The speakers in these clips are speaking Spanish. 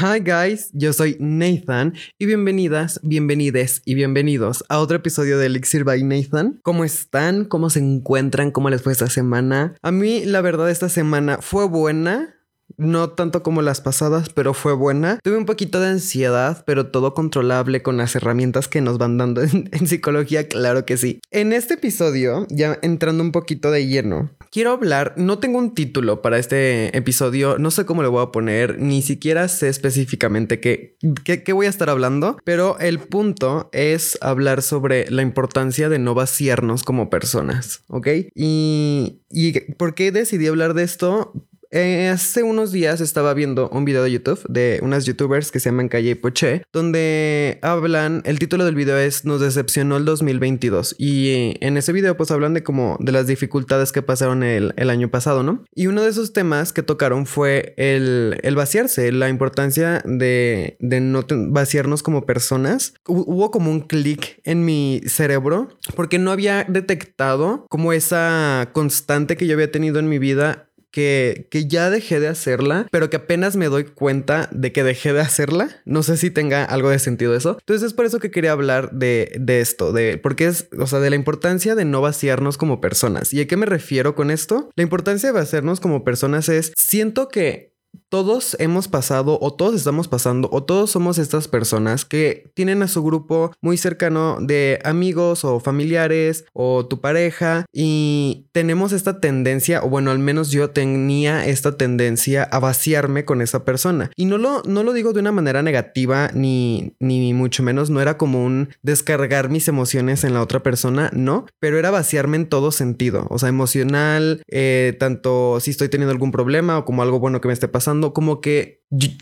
Hi guys, yo soy Nathan y bienvenidas, bienvenides y bienvenidos a otro episodio de Elixir by Nathan. ¿Cómo están? ¿Cómo se encuentran? ¿Cómo les fue esta semana? A mí la verdad esta semana fue buena. No tanto como las pasadas, pero fue buena. Tuve un poquito de ansiedad, pero todo controlable con las herramientas que nos van dando en, psicología, claro que sí. En este episodio, ya entrando un poquito de lleno, quiero hablar, no tengo un título para este episodio, no sé cómo le voy a poner, ni siquiera sé específicamente qué, qué, qué voy a estar hablando, pero el punto es hablar sobre la importancia de no vaciarnos como personas, ¿ok? Y, y ¿por qué decidí hablar de esto? Eh, hace unos días estaba viendo un video de YouTube de unas youtubers que se llaman Calle y Poché, donde hablan, el título del video es Nos decepcionó el 2022 y en ese video pues hablan de como de las dificultades que pasaron el, el año pasado, ¿no? Y uno de esos temas que tocaron fue el, el vaciarse, la importancia de, de no vaciarnos como personas. Hubo como un clic en mi cerebro porque no había detectado como esa constante que yo había tenido en mi vida que, que, ya dejé de hacerla, pero que apenas me doy cuenta de que dejé de hacerla. No sé si tenga algo de sentido eso. Entonces es por eso que quería hablar de, de esto, de porque es, o sea, de la importancia de no vaciarnos como personas. ¿Y a qué me refiero con esto? La importancia de vaciarnos como personas es, siento que todos hemos pasado o todos estamos pasando o todos somos estas personas que tienen a su grupo muy cercano de amigos o familiares o tu pareja y tenemos esta tendencia o bueno al menos yo tenía esta tendencia a vaciarme con esa persona. Y no lo, no lo digo de una manera negativa ni, ni mucho menos no era como un descargar mis emociones en la otra persona no pero era vaciarme en todo sentido. O sea emocional eh, tanto si estoy teniendo algún problema o como algo bueno que me esté pasando como que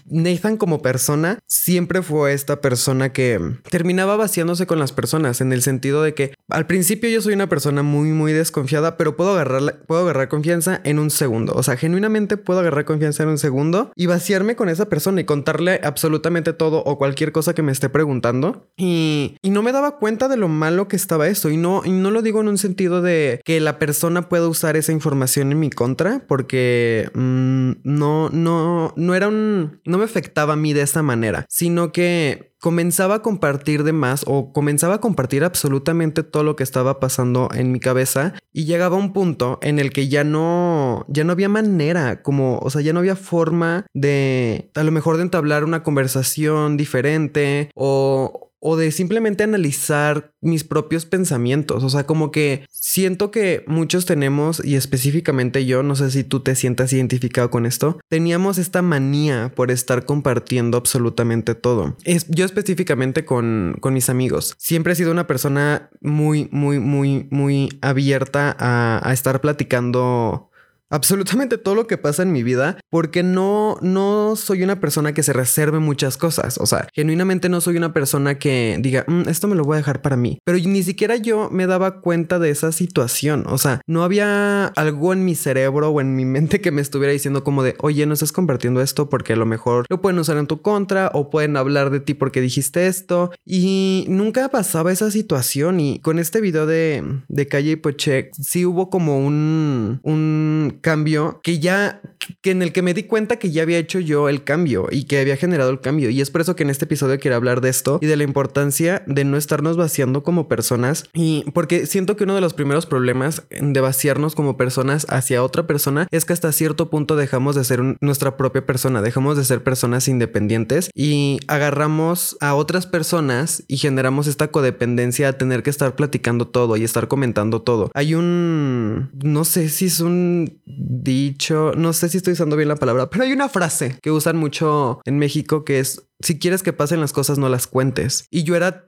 Nathan como persona siempre fue esta persona que terminaba vaciándose con las personas en el sentido de que al principio yo soy una persona muy muy desconfiada, pero puedo agarrar puedo agarrar confianza en un segundo, o sea, genuinamente puedo agarrar confianza en un segundo y vaciarme con esa persona y contarle absolutamente todo o cualquier cosa que me esté preguntando. Y, y no me daba cuenta de lo malo que estaba eso. Y no y no lo digo en un sentido de que la persona pueda usar esa información en mi contra porque mmm, no no no era un no me afectaba a mí de esta manera, sino que comenzaba a compartir de más o comenzaba a compartir absolutamente todo lo que estaba pasando en mi cabeza y llegaba un punto en el que ya no ya no había manera como o sea ya no había forma de a lo mejor de entablar una conversación diferente o o de simplemente analizar mis propios pensamientos. O sea, como que siento que muchos tenemos, y específicamente yo, no sé si tú te sientas identificado con esto, teníamos esta manía por estar compartiendo absolutamente todo. Es, yo específicamente con, con mis amigos. Siempre he sido una persona muy, muy, muy, muy abierta a, a estar platicando absolutamente todo lo que pasa en mi vida porque no no soy una persona que se reserve muchas cosas, o sea, genuinamente no soy una persona que diga, mmm, esto me lo voy a dejar para mí, pero ni siquiera yo me daba cuenta de esa situación, o sea, no había algo en mi cerebro o en mi mente que me estuviera diciendo como de, oye, no estás compartiendo esto porque a lo mejor lo pueden usar en tu contra o pueden hablar de ti porque dijiste esto y nunca pasaba esa situación. Y con este video de, de Calle y Poche sí hubo como un, un cambio que ya, que en el que me di cuenta que ya había hecho yo el cambio y que había generado el cambio. Y es por eso que en este episodio quiero hablar de esto y de la importancia de no estarnos vaciando como personas. Y porque siento que uno de los primeros problemas de vaciarnos como personas hacia otra persona es que hasta cierto punto dejamos de ser nuestra propia persona, dejamos de ser personas independientes y agarramos a otras personas y generamos esta codependencia a tener que estar platicando todo y estar comentando todo. Hay un, no sé si es un dicho, no sé si estoy usando bien la palabra, pero hay una frase que usan mucho en México que es, si quieres que pasen las cosas, no las cuentes. Y yo era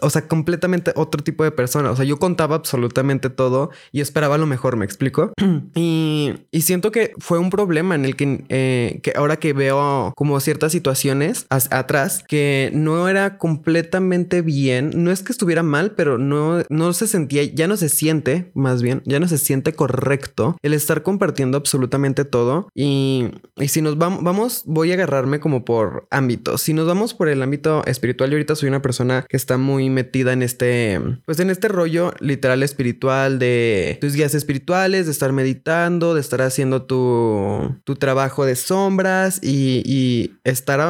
o sea, completamente otro tipo de persona. O sea, yo contaba absolutamente todo y esperaba lo mejor, me explico. y, y, siento que fue un problema en el que, eh, que ahora que veo como ciertas situaciones atrás que no era completamente bien, no es que estuviera mal, pero no, no se sentía, ya no se siente, más bien, ya no se siente correcto el estar compartiendo absolutamente todo. Y, y si nos vamos, vamos, voy a agarrarme como por ámbitos. Si nos vamos por el ámbito espiritual, yo ahorita soy una persona que está muy metida en este, pues en este rollo literal espiritual de tus guías espirituales, de estar meditando, de estar haciendo tu, tu trabajo de sombras y, y estar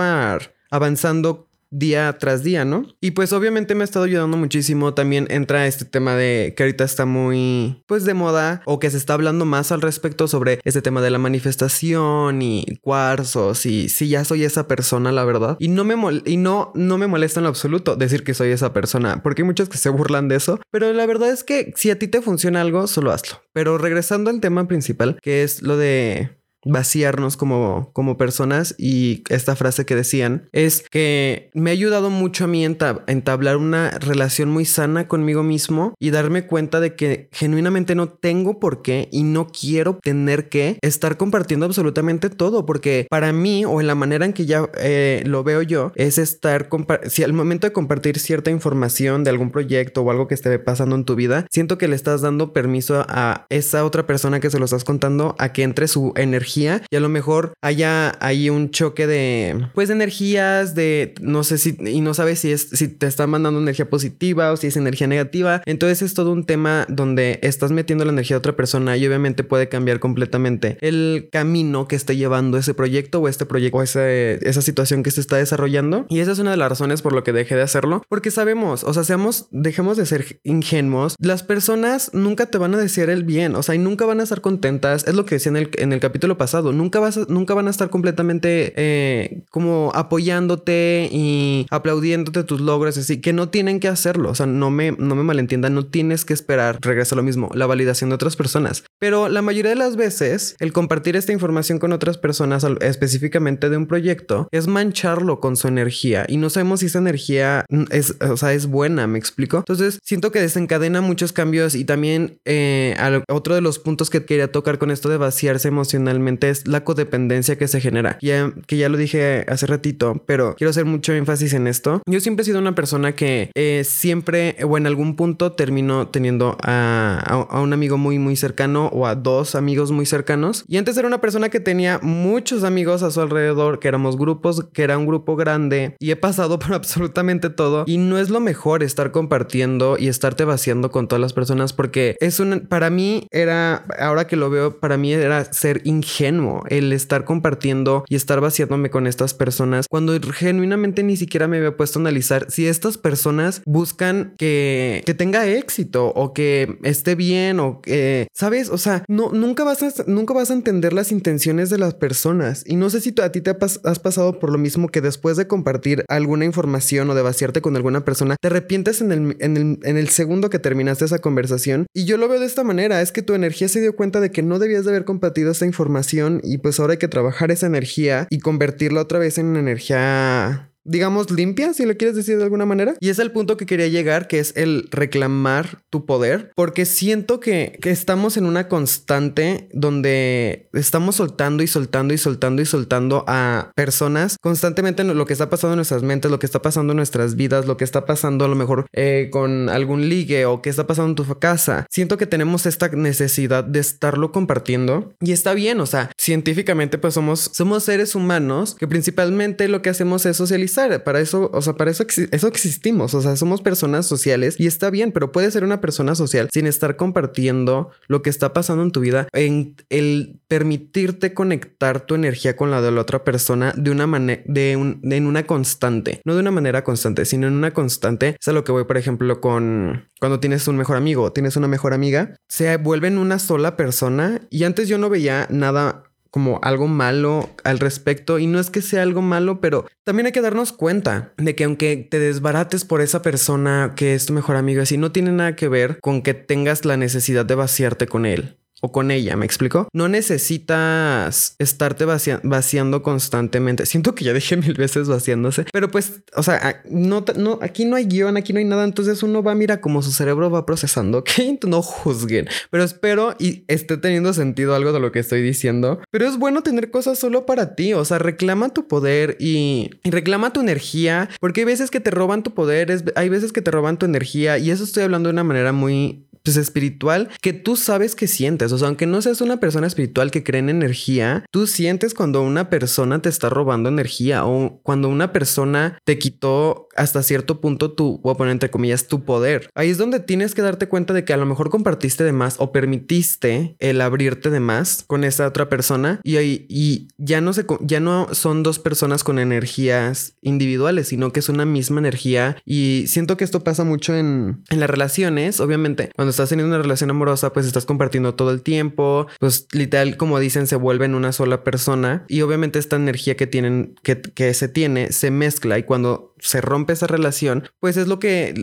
avanzando día tras día, ¿no? Y pues obviamente me ha estado ayudando muchísimo. También entra este tema de que ahorita está muy, pues de moda o que se está hablando más al respecto sobre este tema de la manifestación y cuarzos y si ya soy esa persona, la verdad. Y no me y no, no me molesta en lo absoluto decir que soy esa persona, porque hay muchos que se burlan de eso, pero la verdad es que si a ti te funciona algo, solo hazlo. Pero regresando al tema principal, que es lo de vaciarnos como, como personas y esta frase que decían es que me ha ayudado mucho a mí entablar una relación muy sana conmigo mismo y darme cuenta de que genuinamente no tengo por qué y no quiero tener que estar compartiendo absolutamente todo porque para mí o en la manera en que ya eh, lo veo yo es estar si al momento de compartir cierta información de algún proyecto o algo que esté pasando en tu vida siento que le estás dando permiso a esa otra persona que se lo estás contando a que entre su energía y a lo mejor haya ahí un choque de pues de energías de no sé si y no sabes si es si te está mandando energía positiva o si es energía negativa. Entonces es todo un tema donde estás metiendo la energía de otra persona y obviamente puede cambiar completamente el camino que esté llevando ese proyecto o este proyecto o esa situación que se está desarrollando. Y esa es una de las razones por lo que dejé de hacerlo porque sabemos o sea seamos dejemos de ser ingenuos. Las personas nunca te van a decir el bien o sea y nunca van a estar contentas. Es lo que decía en el, en el capítulo pasado. Nunca, vas nunca van a estar completamente eh, como apoyándote y aplaudiéndote tus logros, así que no tienen que hacerlo. O sea, no me, no me malentiendan, no tienes que esperar, regresa lo mismo, la validación de otras personas. Pero la mayoría de las veces, el compartir esta información con otras personas, específicamente de un proyecto, es mancharlo con su energía y no sabemos si esa energía es, o sea, es buena, me explico. Entonces, siento que desencadena muchos cambios y también eh, otro de los puntos que quería tocar con esto de vaciarse emocionalmente es la codependencia que se genera. Ya, que ya lo dije hace ratito, pero quiero hacer mucho énfasis en esto. Yo siempre he sido una persona que eh, siempre o en algún punto termino teniendo a, a, un amigo muy, muy cercano o a dos amigos muy cercanos. Y antes era una persona que tenía muchos amigos a su alrededor, que éramos grupos, que era un grupo grande y he pasado por absolutamente todo. Y no es lo mejor estar compartiendo y estarte vaciando con todas las personas porque es un, para mí era, ahora que lo veo, para mí era ser ingenuo el estar compartiendo y estar vaciándome con estas personas cuando genuinamente ni siquiera me había puesto a analizar si estas personas buscan que, que tenga éxito o que esté bien o que, ¿sabes? Sea, no, nunca vas a, nunca vas a entender las intenciones de las personas. Y no sé si a ti te has pasado por lo mismo que después de compartir alguna información o de vaciarte con alguna persona, te arrepientes en el, en el, en el segundo que terminaste esa conversación. Y yo lo veo de esta manera, es que tu energía se dio cuenta de que no debías de haber compartido esta información y pues ahora hay que trabajar esa energía y convertirla otra vez en una energía digamos, limpia, si lo quieres decir de alguna manera. Y es el punto que quería llegar, que es el reclamar tu poder, porque siento que, que, estamos en una constante donde estamos soltando y soltando y soltando y soltando a personas constantemente lo que está pasando en nuestras mentes, lo que está pasando en nuestras vidas, lo que está pasando a lo mejor eh, con algún ligue o que está pasando en tu casa. Siento que tenemos esta necesidad de estarlo compartiendo y está bien, o sea, científicamente pues somos, somos seres humanos que principalmente lo que hacemos es socializar para eso, o sea, para eso, eso existimos. O sea, somos personas sociales y está bien, pero puedes ser una persona social sin estar compartiendo lo que está pasando en tu vida, en el permitirte conectar tu energía con la de la otra persona de una manera, de, un, en una constante, no de una manera constante, sino en una constante. Es a lo que voy, por ejemplo, con cuando tienes un mejor amigo, tienes una mejor amiga, se vuelven una sola persona y antes yo no veía nada como algo malo al respecto. Y no es que sea algo malo, pero también hay que darnos cuenta de que aunque te desbarates por esa persona que es tu mejor amigo, así no tiene nada que ver con que tengas la necesidad de vaciarte con él o con ella, ¿me explico? No necesitas estarte vaciando constantemente. Siento que ya dije mil veces vaciándose, pero pues, o sea, no, no, aquí no hay guion, aquí no hay nada, entonces uno va, mira cómo su cerebro va procesando, ¿ok? No juzguen, pero espero y esté teniendo sentido algo de lo que estoy diciendo, pero es bueno tener cosas solo para ti, o sea, reclama tu poder y, reclama tu energía, porque hay veces que te roban tu poder, hay veces que te roban tu energía y eso estoy hablando de una manera muy pues, espiritual que tú sabes que sientes. O sea, aunque no seas una persona espiritual que cree en energía, tú sientes cuando una persona te está robando energía o cuando una persona te quitó hasta cierto punto tu, voy poner entre comillas, tu poder. Ahí es donde tienes que darte cuenta de que a lo mejor compartiste de más o permitiste el abrirte de más con esa otra persona y, ahí, y ya no se, ya no son dos personas con energías individuales, sino que es una misma energía y siento que esto pasa mucho en, en las relaciones, obviamente, cuando estás teniendo una relación amorosa, pues estás compartiendo todo el tiempo, pues literal, como dicen, se vuelven una sola persona y obviamente esta energía que tienen, que, que se tiene, se mezcla y cuando se rompe esa relación, pues es lo que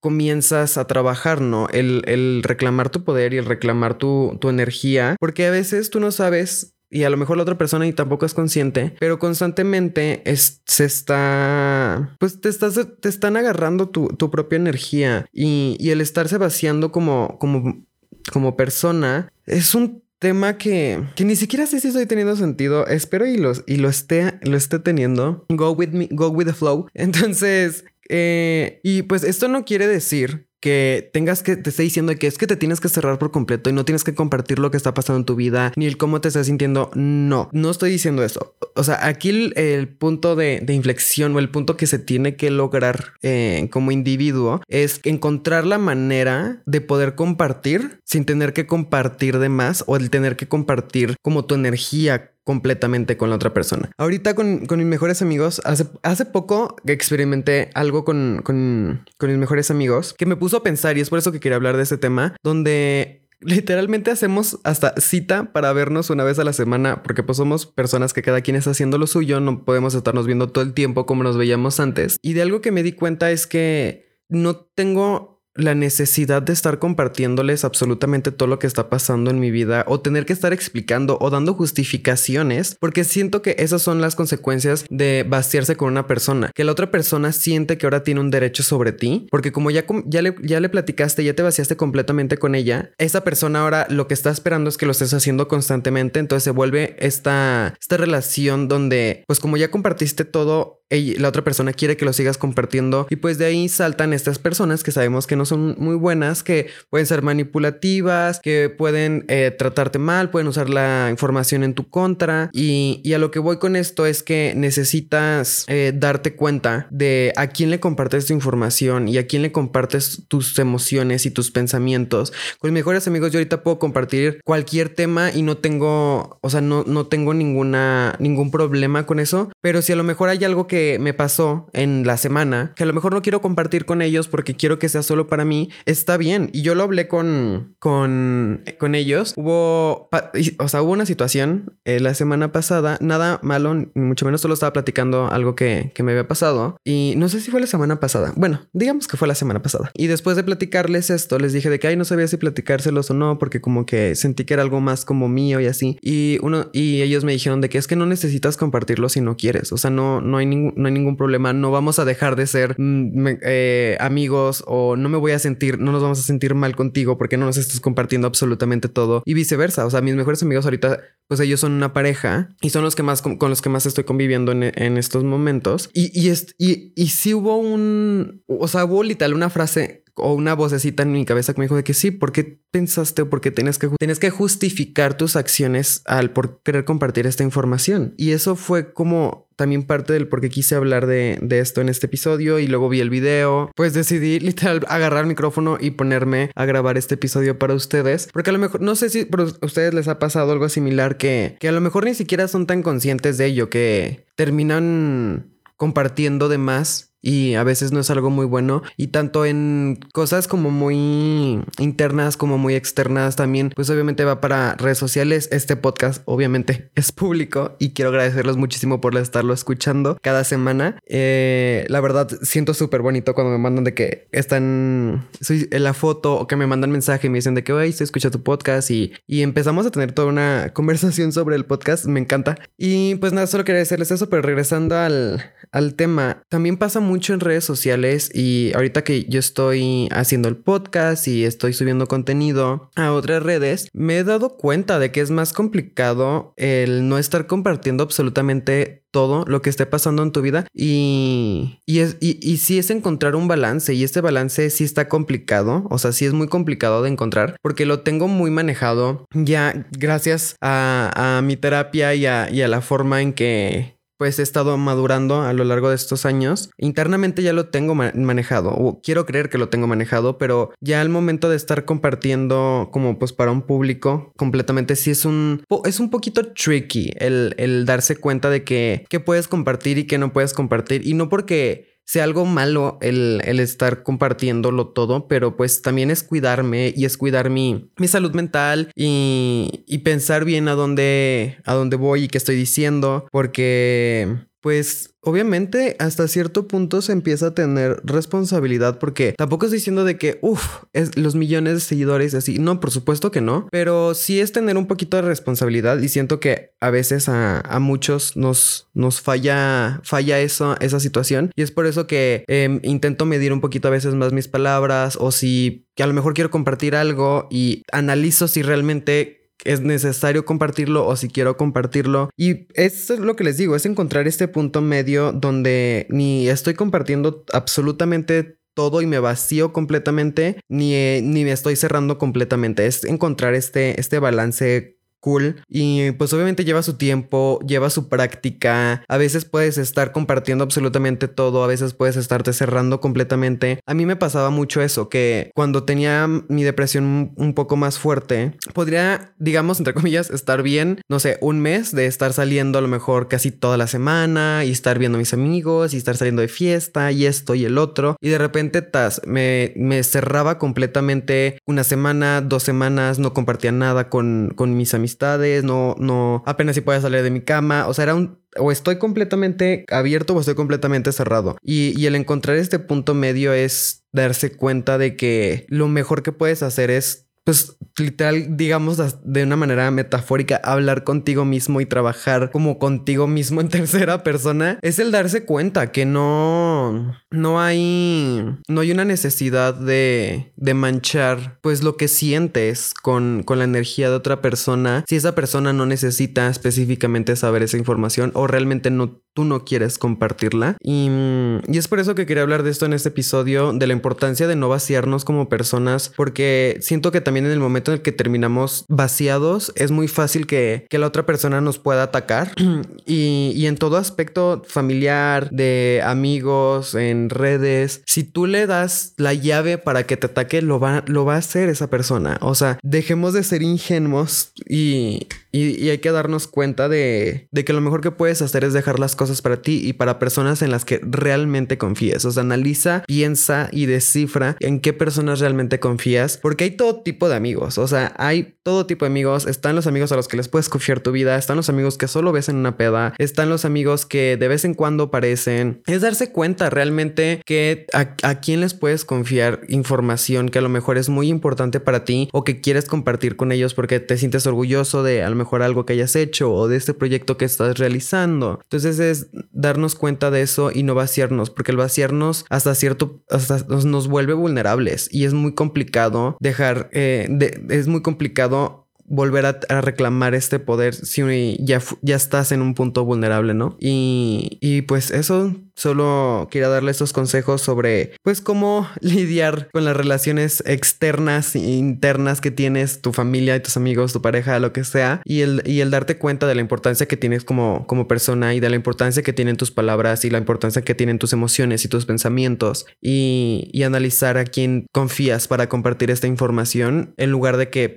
comienzas a trabajar, ¿no? El, reclamar tu poder y el reclamar tu, tu energía, porque a veces tú no sabes y a lo mejor la otra persona y tampoco es consciente, pero constantemente se está, pues te, estás, te están agarrando tu, tu propia energía y, y, el estarse vaciando como, como, como persona es un tema que, que ni siquiera sé si estoy teniendo sentido. Espero y, los, y lo, esté, lo esté teniendo. Go with me, go with the flow. Entonces, eh, y pues esto no quiere decir que tengas que te esté diciendo que es que te tienes que cerrar por completo y no tienes que compartir lo que está pasando en tu vida ni el cómo te estás sintiendo. No, no estoy diciendo eso. O sea, aquí el, punto de, inflexión o el punto que se tiene que lograr eh, como individuo es encontrar la manera de poder compartir sin tener que compartir de más o el tener que compartir como tu energía completamente con la otra persona. Ahorita con, mis mejores amigos, hace, hace poco experimenté algo con, con, con mis mejores amigos que me puso a pensar y es por eso que quería hablar de este tema, donde Literalmente hacemos hasta cita para vernos una vez a la semana, porque pues somos personas que cada quien está haciendo lo suyo, no podemos estarnos viendo todo el tiempo como nos veíamos antes. Y de algo que me di cuenta es que no tengo la necesidad de estar compartiéndoles absolutamente todo lo que está pasando en mi vida o tener que estar explicando o dando justificaciones, porque siento que esas son las consecuencias de vaciarse con una persona, que la otra persona siente que ahora tiene un derecho sobre ti, porque como ya, ya, le, ya le platicaste, ya te vaciaste completamente con ella, esa persona ahora lo que está esperando es que lo estés haciendo constantemente, entonces se vuelve esta, esta relación donde, pues como ya compartiste todo, la otra persona quiere que lo sigas compartiendo y pues de ahí saltan estas personas que sabemos que no son muy buenas, que pueden ser manipulativas, que pueden eh, tratarte mal, pueden usar la información en tu contra y, a lo que voy con esto es que necesitas eh, darte cuenta de a quién le compartes tu información y a quién le compartes tus emociones y tus pensamientos. Con mis mejores amigos yo ahorita puedo compartir cualquier tema y no tengo, o sea, no, no tengo ninguna, ningún problema con eso, pero si a lo mejor hay algo que me pasó en la semana, que a lo mejor no quiero compartir con ellos porque quiero que sea solo para mí, está bien. Y yo lo hablé con, con, con ellos. Hubo, o sea, hubo una situación eh, la semana pasada, nada malo, ni mucho menos solo estaba platicando algo que, que me había pasado. Y no sé si fue la semana pasada. Bueno, digamos que fue la semana pasada. Y después de platicarles esto, les dije de que, ay, no sabía si platicárselos o no, porque como que sentí que era algo más como mío y así. Y uno, y ellos me dijeron de que es que no necesitas compartirlo si no quieres. O sea, no, no hay ningún no hay ningún problema, no vamos a dejar de ser mm, eh, amigos o no me voy a sentir, no nos vamos a sentir mal contigo porque no nos estás compartiendo absolutamente todo y viceversa. O sea, mis mejores amigos ahorita, pues ellos son una pareja y son los que más con, los que más estoy conviviendo en, estos momentos. Y, y, y, y sí hubo un, o sea, hubo literal una frase o una vocecita en mi cabeza que me dijo de que sí, ¿por qué pensaste o por qué tienes que, que justificar tus acciones al por querer compartir esta información? Y eso fue como también parte del por qué quise hablar de, de, esto en este episodio. Y luego vi el video, pues decidí literal agarrar el micrófono y ponerme a grabar este episodio para ustedes, porque a lo mejor, no sé si ustedes les ha pasado algo similar que, que a lo mejor ni siquiera son tan conscientes de ello, que terminan compartiendo de más y a veces no es algo muy bueno y tanto en cosas como muy internas como muy externas también pues obviamente va para redes sociales. Este podcast obviamente es público y quiero agradecerles muchísimo por estarlo escuchando cada semana. Eh, la verdad siento súper bonito cuando me mandan de que están en la foto o que me mandan mensaje y me dicen de que hoy se escucha tu podcast y, y empezamos a tener toda una conversación sobre el podcast. Me encanta. Y pues nada solo quería decirles eso pero regresando al, al tema. También pasa mucho en redes sociales y ahorita que yo estoy haciendo el podcast y estoy subiendo contenido a otras redes, me he dado cuenta de que es más complicado el no estar compartiendo absolutamente todo lo que esté pasando en tu vida y, y, es, y, y sí es encontrar un balance y este balance sí está complicado, o sea, sí es muy complicado de encontrar porque lo tengo muy manejado ya gracias a, a mi terapia y a, y a la forma en que pues he estado madurando a lo largo de estos años. Internamente ya lo tengo manejado, o quiero creer que lo tengo manejado, pero ya al momento de estar compartiendo como pues para un público completamente, sí es un, es un poquito tricky el, el darse cuenta de que, que puedes compartir y que no puedes compartir. Y no porque sea algo malo el, el, estar compartiéndolo todo, pero pues también es cuidarme y es cuidar mi, mi salud mental y, y pensar bien a dónde, a dónde voy y qué estoy diciendo, porque pues obviamente hasta cierto punto se empieza a tener responsabilidad porque tampoco estoy diciendo de que, uff, los millones de seguidores así. No, por supuesto que no, pero sí es tener un poquito de responsabilidad y siento que a veces a, muchos nos, nos falla, falla eso, esa situación y es por eso que eh, intento medir un poquito a veces más mis palabras o si que a lo mejor quiero compartir algo y analizo si realmente es necesario compartirlo o si quiero compartirlo. Y eso es lo que les digo, es encontrar este punto medio donde ni estoy compartiendo absolutamente todo y me vacío completamente, ni, ni me estoy cerrando completamente. Es encontrar este, este balance cool. Y pues obviamente lleva su tiempo, lleva su práctica, a veces puedes estar compartiendo absolutamente todo, a veces puedes estarte cerrando completamente. A mí me pasaba mucho eso, que cuando tenía mi depresión un poco más fuerte, podría, digamos, entre comillas, estar bien, no sé, un mes de estar saliendo a lo mejor casi toda la semana y estar viendo a mis amigos y estar saliendo de fiesta y esto y el otro. Y de repente tas, me, me cerraba completamente una semana, dos semanas, no compartía nada con, con mis amigos no, no, apenas si podía salir de mi cama, o sea, era un, o estoy completamente abierto o estoy completamente cerrado. Y, y el encontrar este punto medio es darse cuenta de que lo mejor que puedes hacer es pues literal, digamos de una manera metafórica, hablar contigo mismo y trabajar como contigo mismo en tercera persona, es el darse cuenta que no, no hay, no hay una necesidad de, de manchar pues lo que sientes con, con la energía de otra persona si esa persona no necesita específicamente saber esa información o realmente no tú no quieres compartirla. Y, y, es por eso que quería hablar de esto en este episodio, de la importancia de no vaciarnos como personas, porque siento que también en el momento en el que terminamos vaciados, es muy fácil que, que la otra persona nos pueda atacar. y, y en todo aspecto familiar, de amigos, en redes, si tú le das la llave para que te ataque, lo va, lo va a hacer esa persona. O sea, dejemos de ser ingenuos y, y, hay que darnos cuenta de, que lo mejor que puedes hacer es dejar las cosas para ti y para personas en las que realmente confíes. O sea, analiza, piensa y descifra en qué personas realmente confías, porque hay todo tipo de amigos. O sea, hay todo tipo de amigos. Están los amigos a los que les puedes confiar tu vida, están los amigos que solo ves en una peda, están los amigos que de vez en cuando aparecen. Es darse cuenta realmente que a, quién les puedes confiar información que a lo mejor es muy importante para ti o que quieres compartir con ellos porque te sientes orgulloso de a lo mejor algo que hayas hecho o de este proyecto que estás realizando. Entonces es darnos cuenta de eso y no vaciarnos, porque el vaciarnos hasta cierto, hasta nos vuelve vulnerables y es muy complicado dejar, eh, es muy complicado volver a, reclamar este poder si ya, ya estás en un punto vulnerable, ¿no? Y, y pues eso Solo quería darle estos consejos sobre, pues, cómo lidiar con las relaciones externas e internas que tienes, tu familia y tus amigos, tu pareja, lo que sea, y el, y el darte cuenta de la importancia que tienes como, como persona y de la importancia que tienen tus palabras y la importancia que tienen tus emociones y tus pensamientos y, y analizar a quién confías para compartir esta información en lugar de que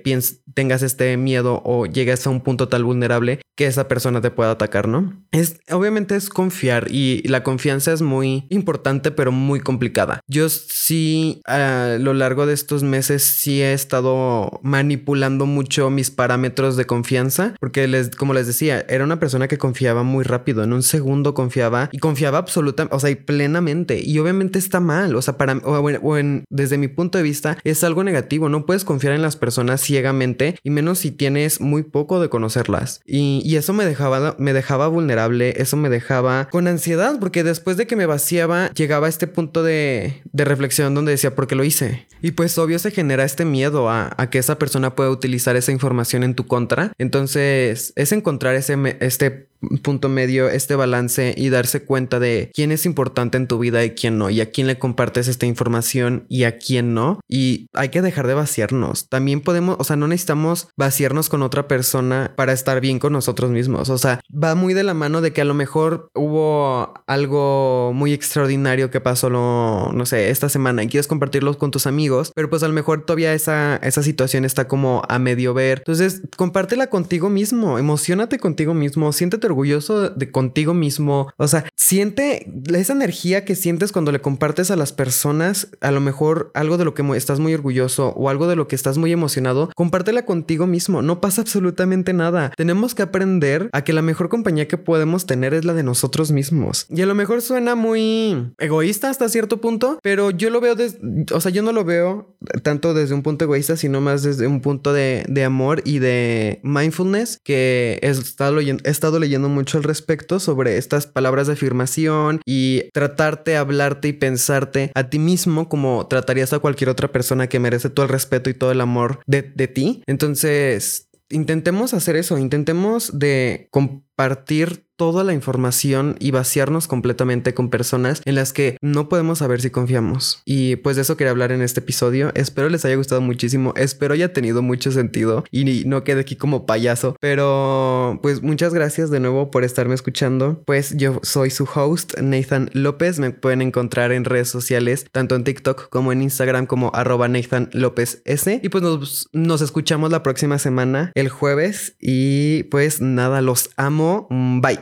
tengas este miedo o llegues a un punto tal vulnerable que esa persona te pueda atacar, ¿no? Es, obviamente es confiar y la confianza es muy importante, pero muy complicada. Yo sí, a lo largo de estos meses, sí he estado manipulando mucho mis parámetros de confianza, porque les, como les decía, era una persona que confiaba muy rápido, en un segundo confiaba y confiaba absolutamente, o sea, y plenamente. Y obviamente está mal, o sea, para, o, en, desde mi punto de vista, es algo negativo. No puedes confiar en las personas ciegamente y menos si tienes muy poco de conocerlas. Y, y eso me dejaba, me dejaba vulnerable, eso me dejaba con ansiedad, porque después después de que me vaciaba, llegaba a este punto de, reflexión donde decía, ¿por qué lo hice? Y pues obvio se genera este miedo a, que esa persona pueda utilizar esa información en tu contra. Entonces es encontrar ese, este punto medio, este balance y darse cuenta de quién es importante en tu vida y quién no, y a quién le compartes esta información y a quién no. Y hay que dejar de vaciarnos. También podemos, o sea, no necesitamos vaciarnos con otra persona para estar bien con nosotros mismos. O sea, va muy de la mano de que a lo mejor hubo algo muy extraordinario que pasó, no sé, esta semana y quieres compartirlo con tus amigos, pero pues a lo mejor todavía esa, esa situación está como a medio ver. Entonces, compártela contigo mismo, emocionate contigo mismo, siéntete orgulloso de contigo mismo. O sea, siente esa energía que sientes cuando le compartes a las personas, a lo mejor algo de lo que estás muy orgulloso o algo de lo que estás muy emocionado, compártela contigo mismo. No pasa absolutamente nada. Tenemos que aprender a que la mejor compañía que podemos tener es la de nosotros mismos. Y a lo mejor suena muy egoísta hasta cierto punto, pero yo lo veo desde, o sea, yo no lo veo tanto desde un punto egoísta, sino más desde un punto de, de amor y de mindfulness que he estado, he estado leyendo mucho al respecto sobre estas palabras de afirmación y tratarte, hablarte y pensarte a ti mismo como tratarías a cualquier otra persona que merece todo el respeto y todo el amor de, de ti. Entonces, intentemos hacer eso, intentemos de compartir toda la información y vaciarnos completamente con personas en las que no podemos saber si confiamos. Y pues de eso quería hablar en este episodio. Espero les haya gustado muchísimo. Espero haya tenido mucho sentido y no quede aquí como payaso. Pero pues muchas gracias de nuevo por estarme escuchando. Pues yo soy su host, Nathan López. Me pueden encontrar en redes sociales, tanto en TikTok como en Instagram como arroba Nathan López S. Y pues nos, nos escuchamos la próxima semana, el jueves. Y pues nada, los amo. Bye.